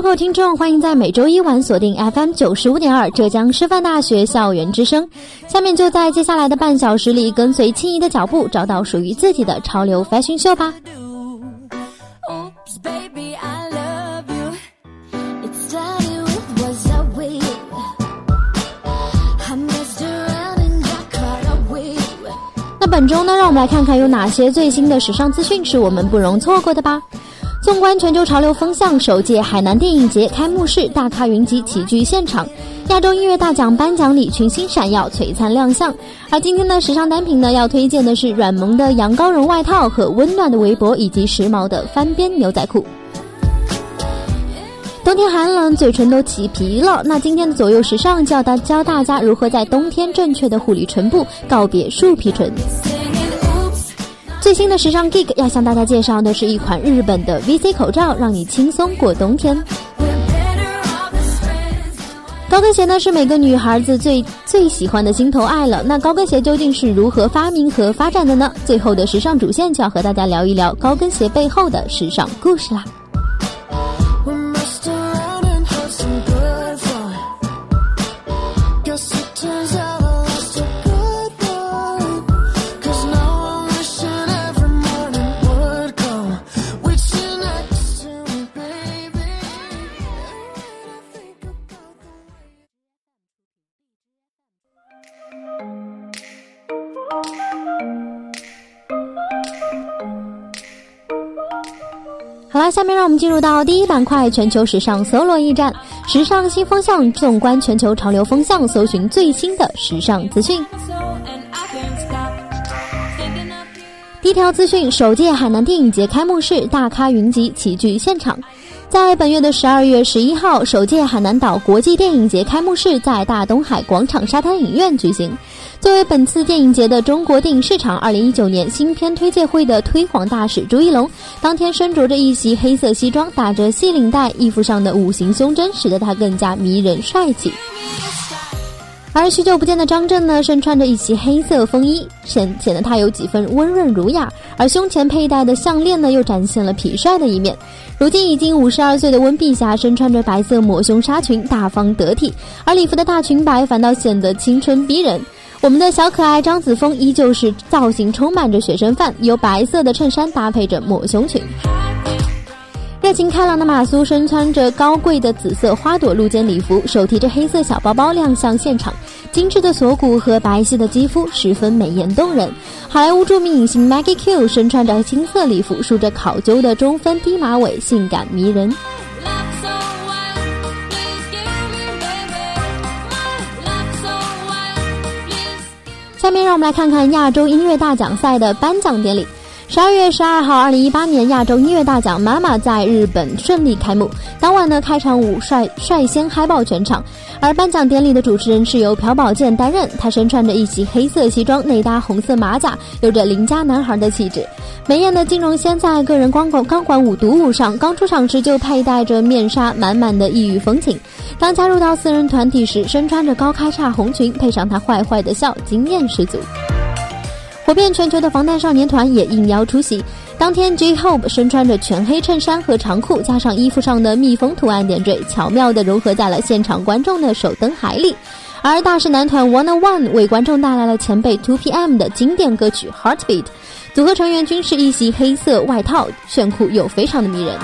各位听众，欢迎在每周一晚锁定 FM 九十五点二浙江师范大学校园之声。下面就在接下来的半小时里，跟随轻怡的脚步，找到属于自己的潮流 fashion 秀吧。那本周呢，让我们来看看有哪些最新的时尚资讯是我们不容错过的吧。纵观全球潮流风向，首届海南电影节开幕式大咖云集齐聚现场，亚洲音乐大奖颁奖礼群星闪耀，璀璨亮相。而今天的时尚单品呢，要推荐的是软萌的羊羔绒外套和温暖的围脖，以及时髦的翻边牛仔裤。冬天寒冷，嘴唇都起皮了。那今天的左右时尚教大教大家如何在冬天正确的护理唇部，告别树皮唇。最新的时尚 geek 要向大家介绍的是一款日本的 VC 口罩，让你轻松过冬天。高跟鞋呢是每个女孩子最最喜欢的心头爱了。那高跟鞋究竟是如何发明和发展的呢？最后的时尚主线就要和大家聊一聊高跟鞋背后的时尚故事啦。好啦，下面让我们进入到第一板块——全球时尚搜罗驿站，时尚新风向，纵观全球潮流风向，搜寻最新的时尚资讯。第一条资讯：首届海南电影节开幕式，大咖云集齐聚现场。在本月的十二月十一号，首届海南岛国际电影节开幕式在大东海广场沙滩影院举行。作为本次电影节的中国电影市场二零一九年新片推介会的推广大使朱一龙，当天身着着一袭黑色西装，打着细领带，衣服上的五行胸针使得他更加迷人帅气。而许久不见的张震呢，身穿着一袭黑色风衣，显显得他有几分温润儒雅。而胸前佩戴的项链呢，又展现了痞帅的一面。如今已经五十二岁的温碧霞，身穿着白色抹胸纱裙，大方得体，而礼服的大裙摆反倒显得青春逼人。我们的小可爱张子枫依旧是造型充满着学生范，由白色的衬衫搭配着抹胸裙。热情开朗的马苏身穿着高贵的紫色花朵露肩礼服，手提着黑色小包包亮相现场，精致的锁骨和白皙的肌肤十分美艳动人。好莱坞著名影星 Maggie Q 身穿着金色礼服，梳着考究的中分低马尾，性感迷人。下面让我们来看看亚洲音乐大奖赛的颁奖典礼。十二月十二号，二零一八年亚洲音乐大奖妈妈在日本顺利开幕。当晚呢，开场舞率率先嗨爆全场，而颁奖典礼的主持人是由朴宝剑担任。他身穿着一袭黑色西装，内搭红色马甲，有着邻家男孩的气质。美艳的金荣仙在个人光管钢管舞独舞上，刚出场时就佩戴着面纱，满满的异域风情。当加入到四人团体时，身穿着高开叉红裙，配上他坏坏的笑，惊艳十足。火遍全球的防弹少年团也应邀出席。当天，J-Hope 身穿着全黑衬衫和长裤，加上衣服上的蜜蜂图案点缀，巧妙地融合在了现场观众的手灯海里。而大势男团 One o One 为观众带来了前辈 Two PM 的经典歌曲《Heartbeat》，组合成员均是一袭黑色外套，炫酷又非常的迷人。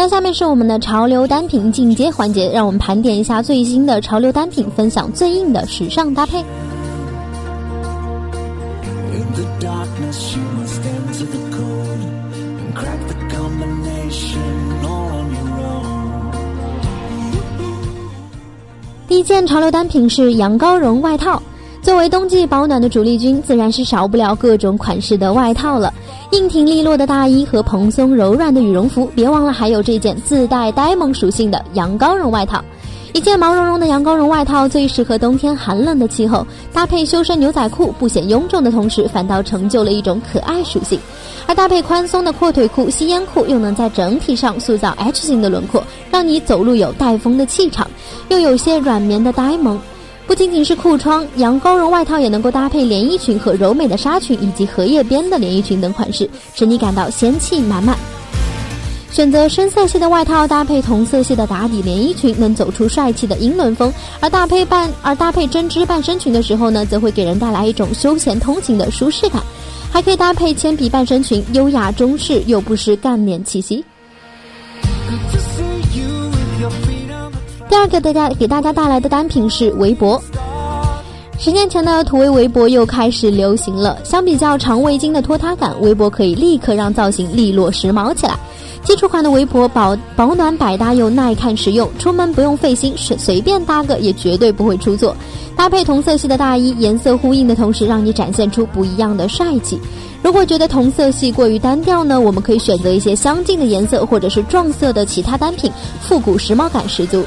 的，下面是我们的潮流单品进阶环节，让我们盘点一下最新的潮流单品，分享最硬的时尚搭配。第一件潮流单品是羊羔绒外套。作为冬季保暖的主力军，自然是少不了各种款式的外套了。硬挺利落的大衣和蓬松柔软的羽绒服，别忘了还有这件自带呆萌属性的羊羔绒外套。一件毛茸茸的羊羔绒外套最适合冬天寒冷的气候，搭配修身牛仔裤，不显臃肿的同时，反倒成就了一种可爱属性。而搭配宽松的阔腿裤、吸烟裤，又能在整体上塑造 H 型的轮廓，让你走路有带风的气场，又有些软绵的呆萌。不仅仅是裤窗，羊羔绒外套也能够搭配连衣裙和柔美的纱裙，以及荷叶边的连衣裙等款式，使你感到仙气满满。选择深色系的外套搭配同色系的打底连衣裙，能走出帅气的英伦风；而搭配半而搭配针织半身裙的时候呢，则会给人带来一种休闲通勤的舒适感。还可以搭配铅笔半身裙，优雅中式又不失干练气息。第二个大家给大家带来的单品是围脖。十年前的土围围脖又开始流行了。相比较长围巾的拖沓感，围脖可以立刻让造型利落时髦起来。基础款的围脖保保暖百搭又耐看实用，出门不用费心，随随便搭个也绝对不会出错。搭配同色系的大衣，颜色呼应的同时，让你展现出不一样的帅气。如果觉得同色系过于单调呢，我们可以选择一些相近的颜色或者是撞色的其他单品，复古时髦感十足。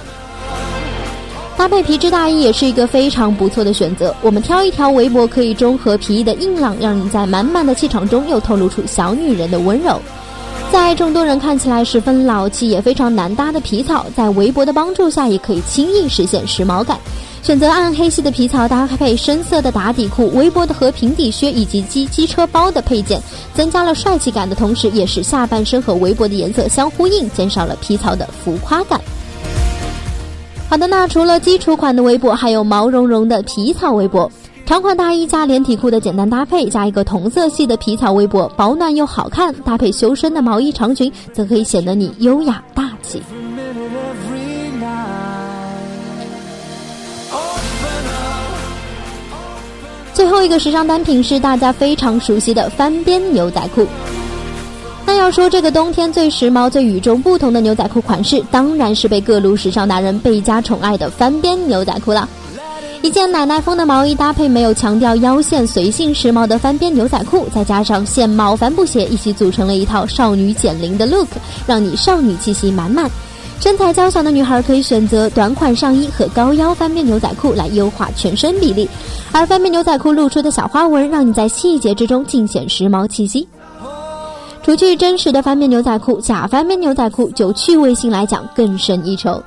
搭配皮质大衣也是一个非常不错的选择。我们挑一条围脖，可以中和皮衣的硬朗，让你在满满的气场中又透露出小女人的温柔。在众多人看起来十分老气也非常难搭的皮草，在围脖的帮助下，也可以轻易实现时髦感。选择暗黑系的皮草，搭配深色的打底裤、围脖的和平底靴以及机机车包的配件，增加了帅气感的同时，也使下半身和围脖的颜色相呼应，减少了皮草的浮夸感。好的，那除了基础款的围脖，还有毛茸茸的皮草围脖。长款大衣加连体裤的简单搭配，加一个同色系的皮草围脖，保暖又好看。搭配修身的毛衣长裙，则可以显得你优雅大气。最后一个时尚单品是大家非常熟悉的翻边牛仔裤。那要说这个冬天最时髦、最与众不同的牛仔裤款式，当然是被各路时尚达人倍加宠爱的翻边牛仔裤啦。一件奶奶风的毛衣搭配没有强调腰线、随性时髦的翻边牛仔裤，再加上线帽帆布鞋，一起组成了一套少女减龄的 look，让你少女气息满满。身材娇小的女孩可以选择短款上衣和高腰翻边牛仔裤来优化全身比例，而翻边牛仔裤露出的小花纹，让你在细节之中尽显时髦气息。除去真实的翻面牛仔裤，假翻面牛仔裤就趣味性来讲更胜一筹。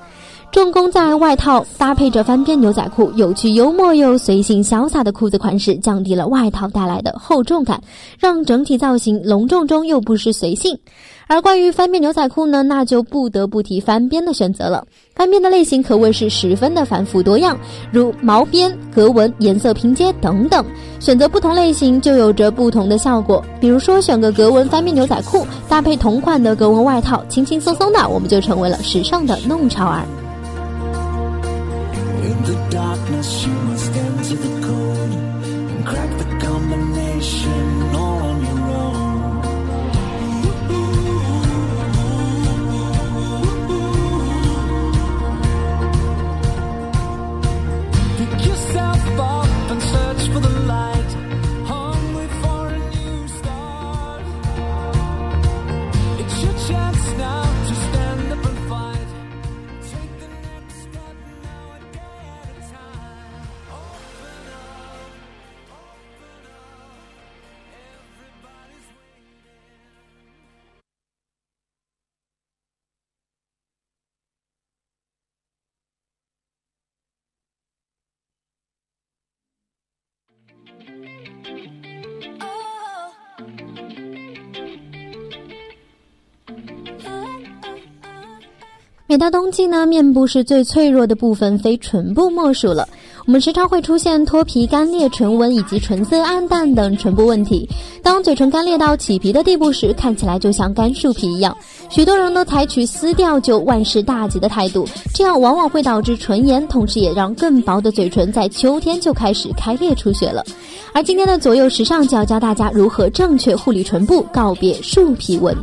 重工在外套搭配着翻边牛仔裤，有趣幽默又随性潇洒的裤子款式，降低了外套带来的厚重感，让整体造型隆重中又不失随性。而关于翻边牛仔裤呢，那就不得不提翻边的选择了。翻边的类型可谓是十分的繁复多样，如毛边、格纹、颜色拼接等等，选择不同类型就有着不同的效果。比如说，选个格纹翻边牛仔裤，搭配同款的格纹外套，轻轻松松的，我们就成为了时尚的弄潮儿。In the darkness, you must enter the 每到冬季呢，面部是最脆弱的部分，非唇部莫属了。我们时常会出现脱皮、干裂、唇纹以及唇色暗淡等唇部问题。当嘴唇干裂到起皮的地步时，看起来就像干树皮一样。许多人都采取撕掉就万事大吉的态度，这样往往会导致唇炎，同时也让更薄的嘴唇在秋天就开始开裂出血了。而今天的左右时尚就要教大家如何正确护理唇部，告别树皮纹。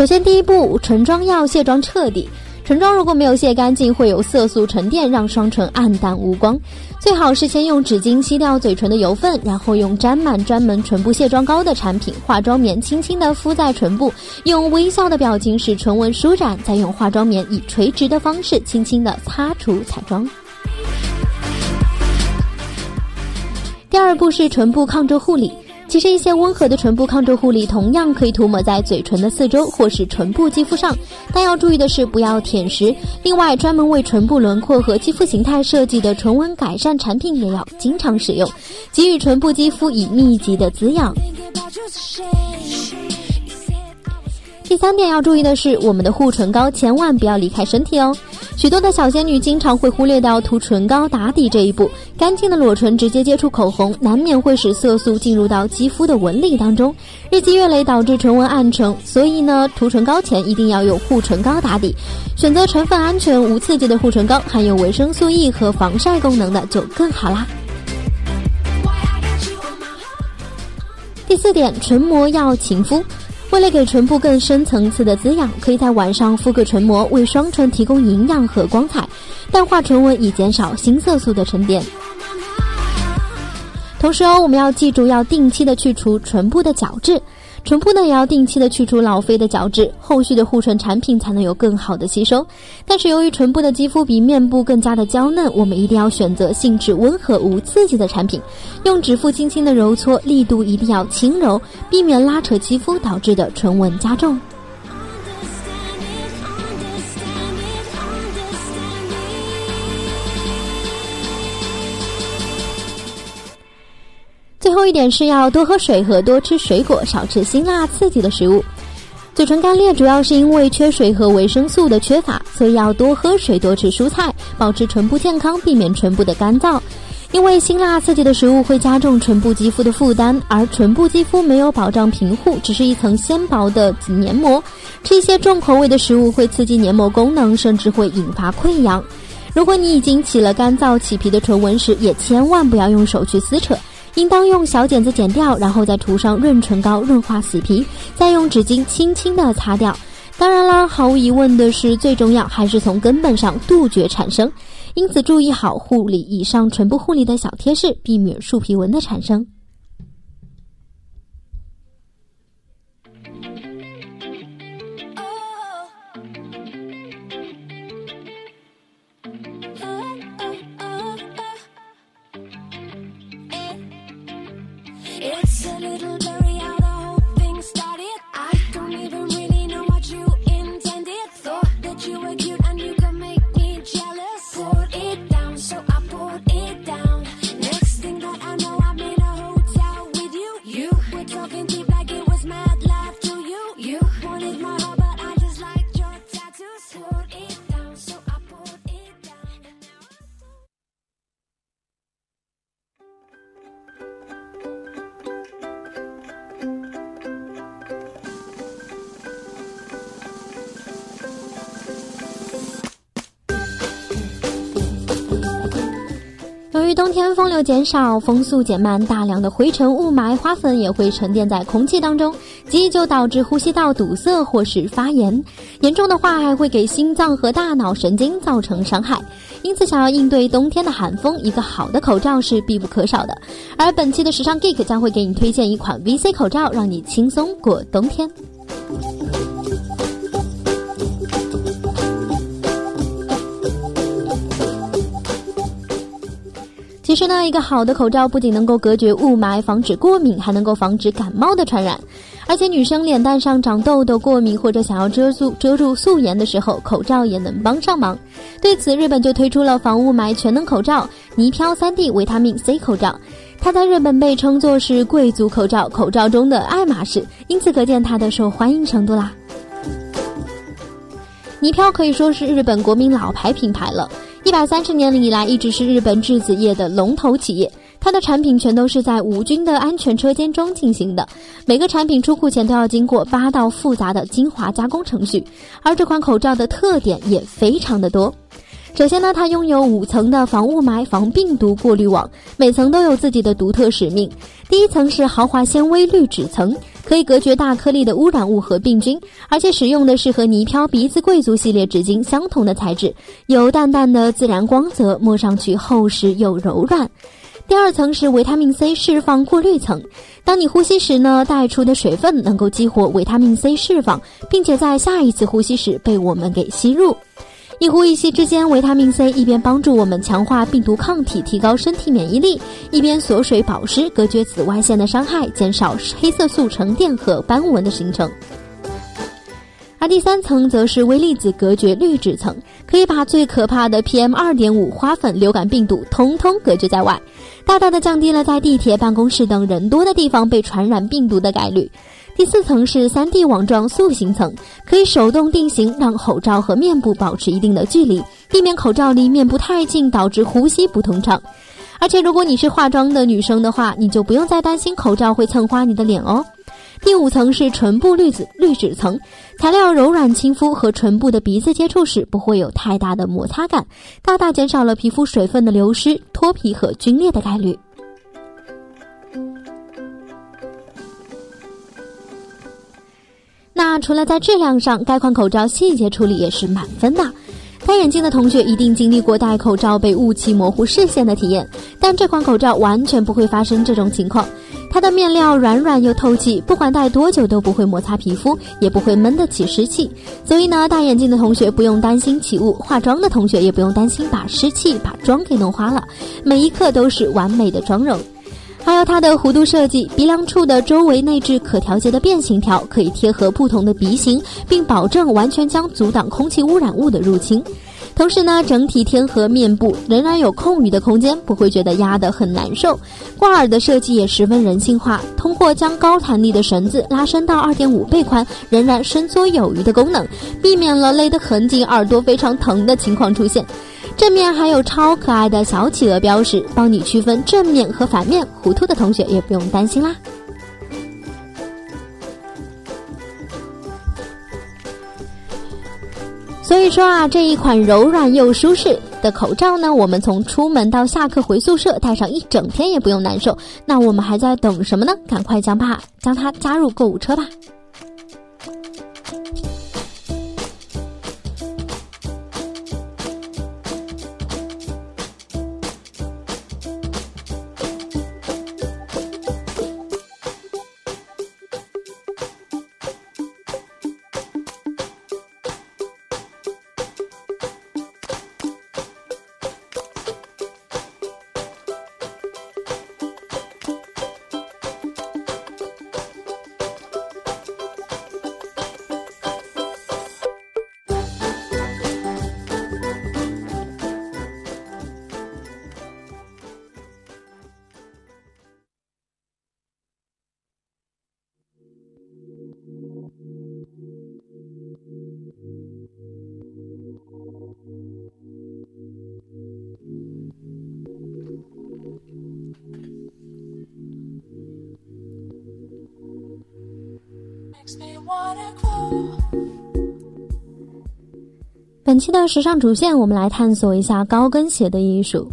首先，第一步，唇妆要卸妆彻底。唇妆如果没有卸干净，会有色素沉淀，让双唇暗淡无光。最好是先用纸巾吸掉嘴唇的油分，然后用沾满专门唇部卸妆膏的产品化妆棉轻轻地敷在唇部，用微笑的表情使唇纹舒展，再用化妆棉以垂直的方式轻轻地擦除彩妆。第二步是唇部抗皱护理。其实一些温和的唇部抗皱护理同样可以涂抹在嘴唇的四周或是唇部肌肤上，但要注意的是不要舔食。另外，专门为唇部轮廓和肌肤形态设计的唇纹改善产品也要经常使用，给予唇部肌肤以密集的滋养。第三点要注意的是，我们的护唇膏千万不要离开身体哦。许多的小仙女经常会忽略掉涂唇膏打底这一步，干净的裸唇直接接触口红，难免会使色素进入到肌肤的纹理当中，日积月累导致唇纹暗沉。所以呢，涂唇膏前一定要用护唇膏打底，选择成分安全、无刺激的护唇膏，含有维生素 E 和防晒功能的就更好啦。第四点，唇膜要勤敷。为了给唇部更深层次的滋养，可以在晚上敷个唇膜，为双唇提供营养和光彩，淡化唇纹以减少新色素的沉淀。同时哦，我们要记住要定期的去除唇部的角质，唇部呢也要定期的去除老废的角质，后续的护唇产品才能有更好的吸收。但是由于唇部的肌肤比面部更加的娇嫩，我们一定要选择性质温和无刺激的产品，用指腹轻轻的揉搓，力度一定要轻柔，避免拉扯肌肤导致的唇纹加重。后一点是要多喝水和多吃水果，少吃辛辣刺激的食物。嘴唇干裂主要是因为缺水和维生素的缺乏，所以要多喝水、多吃蔬菜，保持唇部健康，避免唇部的干燥。因为辛辣刺激的食物会加重唇部肌肤的负担，而唇部肌肤没有保障平护，只是一层纤薄的黏膜。吃一些重口味的食物会刺激黏膜功能，甚至会引发溃疡。如果你已经起了干燥起皮的唇纹时，也千万不要用手去撕扯，应当用小剪子剪掉，然后再涂上润唇膏润滑死皮，再用纸巾轻轻的擦掉。当然啦，毫无疑问的是，最重要还是从根本上杜绝产生。因此，注意好护理以上唇部护理的小贴士，避免树皮纹的产生。于冬天风流减少，风速减慢，大量的灰尘、雾霾、花粉也会沉淀在空气当中，极易就导致呼吸道堵塞或是发炎，严重的话还会给心脏和大脑神经造成伤害。因此，想要应对冬天的寒风，一个好的口罩是必不可少的。而本期的时尚 Geek 将会给你推荐一款 VC 口罩，让你轻松过冬天。其实呢，一个好的口罩不仅能够隔绝雾霾、防止过敏，还能够防止感冒的传染。而且女生脸蛋上长痘痘、过敏或者想要遮住遮住素颜的时候，口罩也能帮上忙。对此，日本就推出了防雾霾全能口罩——泥飘 3D 维他命 C 口罩。它在日本被称作是贵族口罩，口罩中的爱马仕，因此可见它的受欢迎程度啦。泥飘可以说是日本国民老牌品牌了，一百三十年以来一直是日本质子业的龙头企业。它的产品全都是在无菌的安全车间中进行的，每个产品出库前都要经过八道复杂的精华加工程序。而这款口罩的特点也非常的多。首先呢，它拥有五层的防雾霾、防病毒过滤网，每层都有自己的独特使命。第一层是豪华纤维滤纸层，可以隔绝大颗粒的污染物和病菌，而且使用的是和泥飘鼻子贵族系列纸巾相同的材质，有淡淡的自然光泽，摸上去厚实又柔软。第二层是维他命 C 释放过滤层，当你呼吸时呢，带出的水分能够激活维他命 C 释放，并且在下一次呼吸时被我们给吸入。一呼一吸之间，维他命 C 一边帮助我们强化病毒抗体，提高身体免疫力，一边锁水保湿，隔绝紫外线的伤害，减少黑色素沉淀和斑纹的形成。而第三层则是微粒子隔绝滤纸层，可以把最可怕的 PM 二点五、花粉、流感病毒通通隔绝在外，大大的降低了在地铁、办公室等人多的地方被传染病毒的概率。第四层是三 D 网状塑形层，可以手动定型，让口罩和面部保持一定的距离，避免口罩离面部太近导致呼吸不通畅。而且如果你是化妆的女生的话，你就不用再担心口罩会蹭花你的脸哦。第五层是唇部滤子滤纸层，材料柔软亲肤，和唇部的鼻子接触时不会有太大的摩擦感，大大减少了皮肤水分的流失、脱皮和皲裂的概率。那除了在质量上，该款口罩细节处理也是满分的。戴眼镜的同学一定经历过戴口罩被雾气模糊视线的体验，但这款口罩完全不会发生这种情况。它的面料软软又透气，不管戴多久都不会摩擦皮肤，也不会闷得起湿气。所以呢，戴眼镜的同学不用担心起雾，化妆的同学也不用担心把湿气把妆给弄花了，每一刻都是完美的妆容。还有它的弧度设计，鼻梁处的周围内置可调节的变形条，可以贴合不同的鼻型，并保证完全将阻挡空气污染物的入侵。同时呢，整体贴合面部，仍然有空余的空间，不会觉得压得很难受。挂耳的设计也十分人性化，通过将高弹力的绳子拉伸到二点五倍宽，仍然伸缩有余的功能，避免了勒得很紧、耳朵非常疼的情况出现。正面还有超可爱的小企鹅标识，帮你区分正面和反面。糊涂的同学也不用担心啦。所以说啊，这一款柔软又舒适的口罩呢，我们从出门到下课回宿舍戴上一整天也不用难受。那我们还在等什么呢？赶快将它将它加入购物车吧。本期的时尚主线，我们来探索一下高跟鞋的艺术。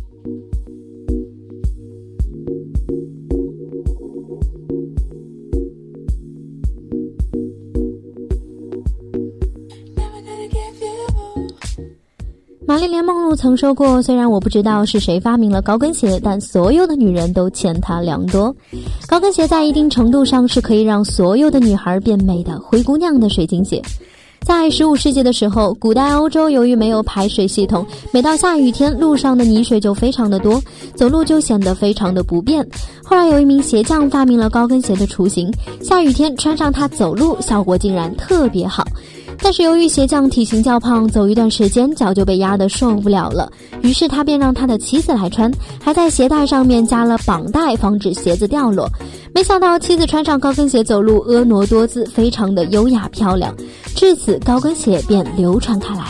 曾说过：“虽然我不知道是谁发明了高跟鞋，但所有的女人都欠她良多。高跟鞋在一定程度上是可以让所有的女孩变美的灰姑娘的水晶鞋。”在十五世纪的时候，古代欧洲由于没有排水系统，每到下雨天，路上的泥水就非常的多，走路就显得非常的不便。后来有一名鞋匠发明了高跟鞋的雏形，下雨天穿上它走路，效果竟然特别好。但是由于鞋匠体型较胖，走一段时间脚就被压得受不了了，于是他便让他的妻子来穿，还在鞋带上面加了绑带，防止鞋子掉落。没想到妻子穿上高跟鞋走路婀娜多姿，非常的优雅漂亮，至此高跟鞋便流传开来。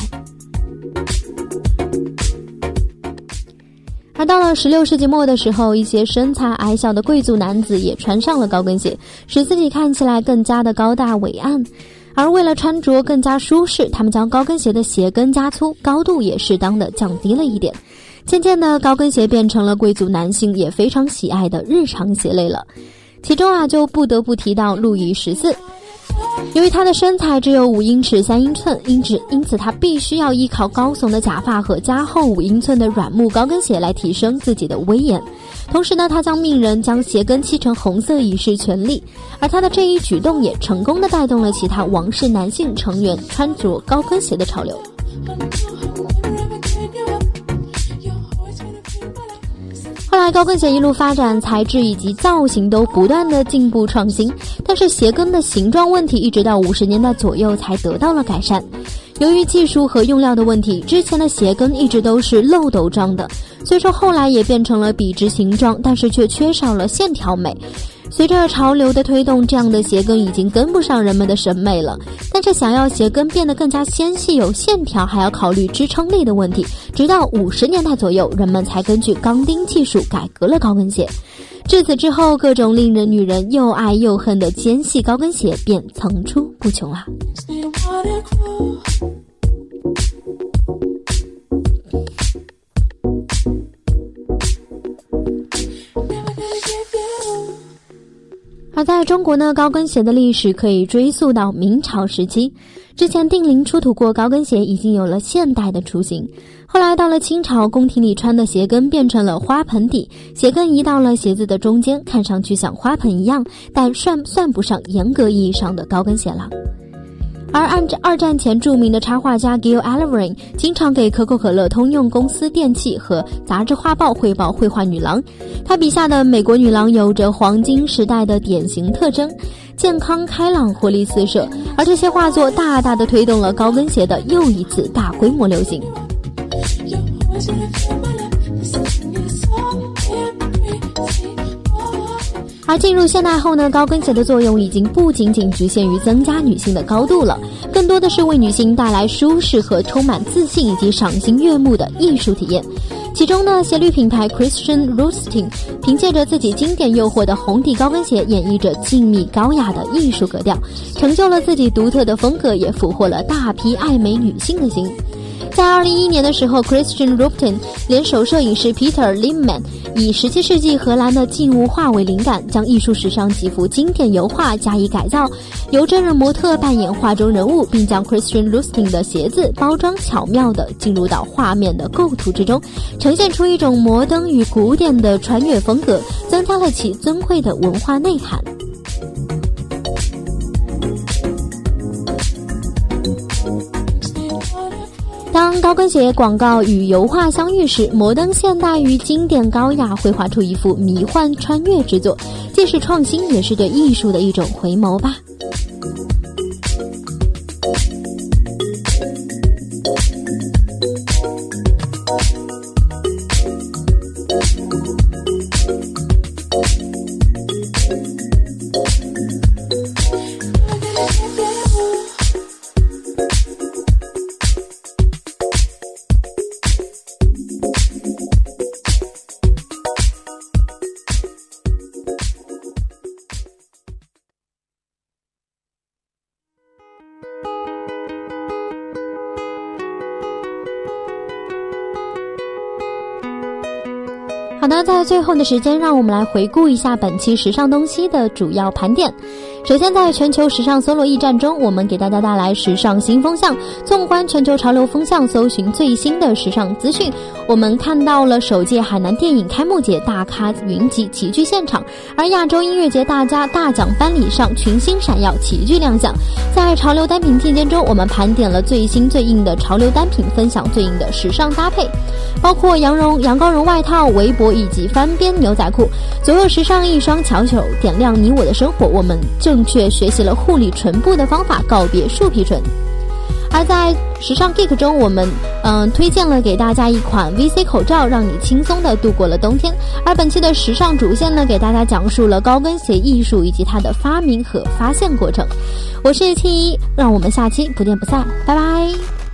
而到了十六世纪末的时候，一些身材矮小的贵族男子也穿上了高跟鞋，使自己看起来更加的高大伟岸。而为了穿着更加舒适，他们将高跟鞋的鞋跟加粗，高度也适当的降低了一点。渐渐的，高跟鞋变成了贵族男性也非常喜爱的日常鞋类了。其中啊，就不得不提到路易十四。由于他的身材只有五英尺三英寸，因此因此他必须要依靠高耸的假发和加厚五英寸的软木高跟鞋来提升自己的威严。同时呢，他将命人将鞋跟漆成红色以示权力，而他的这一举动也成功的带动了其他王室男性成员穿着高跟鞋的潮流。后来，高跟鞋一路发展，材质以及造型都不断的进步创新，但是鞋跟的形状问题一直到五十年代左右才得到了改善。由于技术和用料的问题，之前的鞋跟一直都是漏斗状的，虽说后来也变成了笔直形状，但是却缺少了线条美。随着潮流的推动，这样的鞋跟已经跟不上人们的审美了。但是想要鞋跟变得更加纤细有线条，还要考虑支撑力的问题。直到五十年代左右，人们才根据钢钉技术改革了高跟鞋。至此之后，各种令人女人又爱又恨的尖细高跟鞋便层出不穷啊。而在中国呢，高跟鞋的历史可以追溯到明朝时期。之前定陵出土过高跟鞋，已经有了现代的雏形。后来到了清朝，宫廷里穿的鞋跟变成了花盆底，鞋跟移到了鞋子的中间，看上去像花盆一样，但算算不上严格意义上的高跟鞋了。而按二战前著名的插画家 Gil Ellery 经常给可口可乐通用公司电器和杂志画报汇报绘画女郎，他笔下的美国女郎有着黄金时代的典型特征，健康开朗、活力四射，而这些画作大大的推动了高跟鞋的又一次大规模流行。而进入现代后呢，高跟鞋的作用已经不仅仅局限于增加女性的高度了，更多的是为女性带来舒适和充满自信以及赏心悦目的艺术体验。其中呢，鞋履品牌 Christian Louboutin 凭借着自己经典诱惑的红底高跟鞋，演绎着静谧高雅的艺术格调，成就了自己独特的风格，也俘获了大批爱美女性的心。在二零一一年的时候，Christian Louboutin 联手摄影师 Peter Limman，以十七世纪荷兰的静物画为灵感，将艺术史上几幅经典油画加以改造，由真人模特扮演画中人物，并将 Christian Louboutin 的鞋子包装巧妙地进入到画面的构图之中，呈现出一种摩登与古典的穿越风格，增加了其尊贵的文化内涵。当高跟鞋广告与油画相遇时，摩登现代与经典高雅绘画出一幅迷幻穿越之作，既是创新，也是对艺术的一种回眸吧。在最后的时间，让我们来回顾一下本期时尚东西的主要盘点。首先，在全球时尚搜罗驿站中，我们给大家带来时尚新风向。纵观全球潮流风向，搜寻最新的时尚资讯。我们看到了首届海南电影开幕节大咖云集齐聚现场，而亚洲音乐节大家大奖颁礼上群星闪耀齐聚亮相。在潮流单品期间中，我们盘点了最新最硬的潮流单品，分享最硬的时尚搭配，包括羊绒、羊羔绒外套、围脖以及翻边牛仔裤，左右时尚一双巧手，点亮你我的生活。我们正确学习了护理唇部的方法，告别树皮唇。而在时尚 Geek 中，我们嗯推荐了给大家一款 VC 口罩，让你轻松的度过了冬天。而本期的时尚主线呢，给大家讲述了高跟鞋艺术以及它的发明和发现过程。我是青一，让我们下期不见不散，拜拜。